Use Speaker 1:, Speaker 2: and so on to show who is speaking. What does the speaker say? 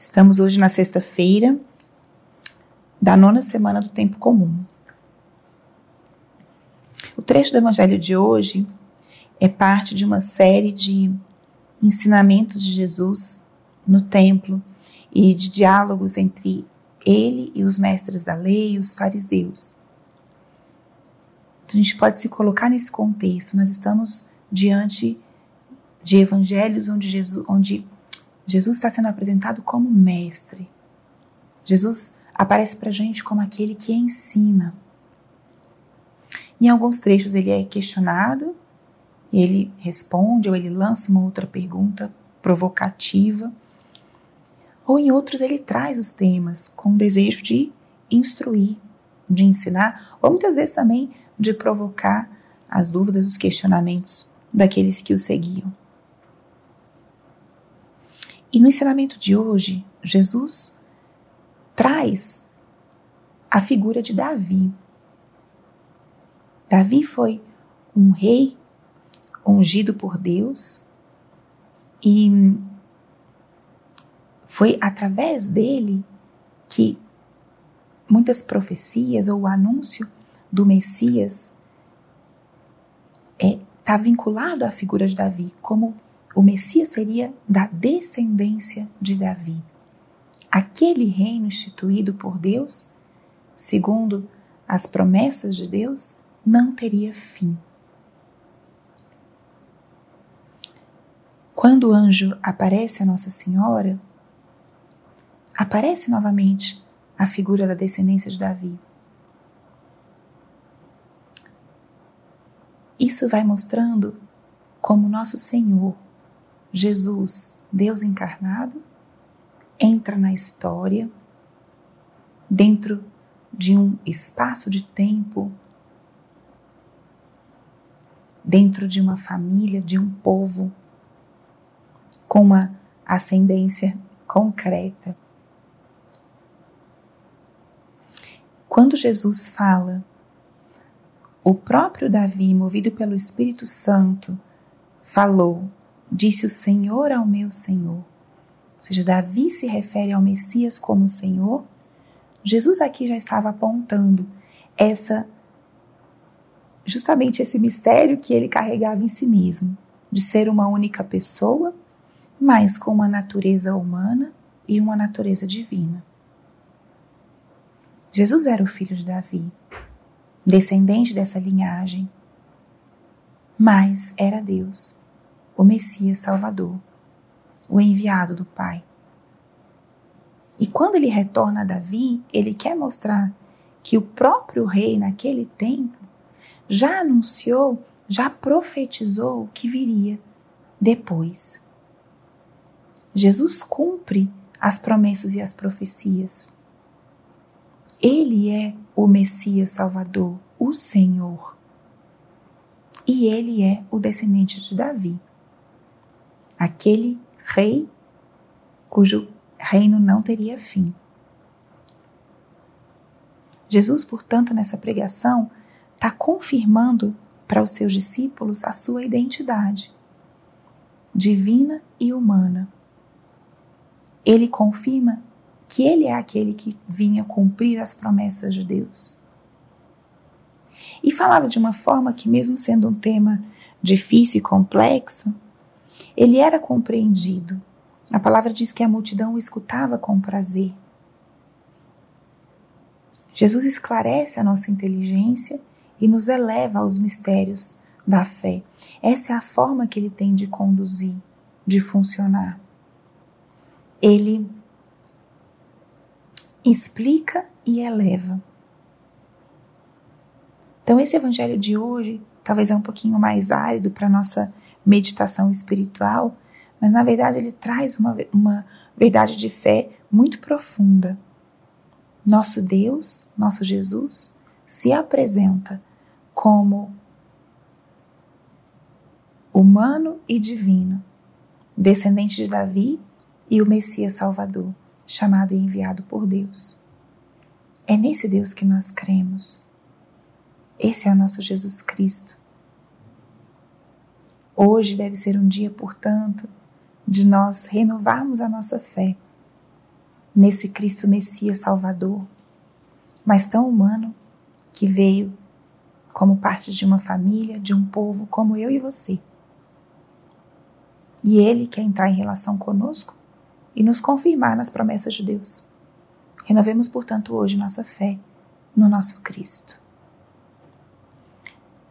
Speaker 1: Estamos hoje na sexta-feira da nona semana do tempo comum. O trecho do Evangelho de hoje é parte de uma série de ensinamentos de Jesus no templo e de diálogos entre ele e os mestres da lei e os fariseus. Então a gente pode se colocar nesse contexto. Nós estamos diante de evangelhos onde Jesus, onde Jesus está sendo apresentado como mestre. Jesus aparece para a gente como aquele que ensina. Em alguns trechos ele é questionado, e ele responde ou ele lança uma outra pergunta provocativa. Ou em outros ele traz os temas com o desejo de instruir, de ensinar, ou muitas vezes também de provocar as dúvidas, os questionamentos daqueles que o seguiam. E no ensinamento de hoje, Jesus traz a figura de Davi. Davi foi um rei ungido por Deus e foi através dele que muitas profecias ou o anúncio do Messias está é, tá vinculado à figura de Davi, como o Messias seria da descendência de Davi. Aquele reino instituído por Deus, segundo as promessas de Deus, não teria fim. Quando o anjo aparece a Nossa Senhora, aparece novamente a figura da descendência de Davi. Isso vai mostrando como nosso Senhor, Jesus, Deus encarnado, entra na história dentro de um espaço de tempo, dentro de uma família, de um povo, com uma ascendência concreta. Quando Jesus fala, o próprio Davi, movido pelo Espírito Santo, falou Disse o Senhor ao meu Senhor. Ou seja, Davi se refere ao Messias como Senhor. Jesus aqui já estava apontando essa justamente esse mistério que ele carregava em si mesmo, de ser uma única pessoa, mas com uma natureza humana e uma natureza divina. Jesus era o filho de Davi, descendente dessa linhagem, mas era Deus o Messias Salvador, o enviado do Pai. E quando ele retorna a Davi, ele quer mostrar que o próprio rei, naquele tempo, já anunciou, já profetizou o que viria depois. Jesus cumpre as promessas e as profecias. Ele é o Messias Salvador, o Senhor. E ele é o descendente de Davi aquele rei cujo reino não teria fim. Jesus, portanto, nessa pregação, está confirmando para os seus discípulos a sua identidade divina e humana. Ele confirma que ele é aquele que vinha cumprir as promessas de Deus. E falava de uma forma que, mesmo sendo um tema difícil e complexo, ele era compreendido. A palavra diz que a multidão o escutava com prazer. Jesus esclarece a nossa inteligência e nos eleva aos mistérios da fé. Essa é a forma que ele tem de conduzir, de funcionar. Ele explica e eleva. Então, esse evangelho de hoje talvez é um pouquinho mais árido para nossa meditação espiritual, mas na verdade ele traz uma, uma verdade de fé muito profunda. Nosso Deus, nosso Jesus, se apresenta como humano e divino, descendente de Davi e o Messias Salvador, chamado e enviado por Deus. É nesse Deus que nós cremos. Esse é o nosso Jesus Cristo, Hoje deve ser um dia, portanto, de nós renovarmos a nossa fé nesse Cristo Messias Salvador, mas tão humano que veio como parte de uma família, de um povo como eu e você. E Ele quer entrar em relação conosco e nos confirmar nas promessas de Deus. Renovemos, portanto, hoje nossa fé no nosso Cristo.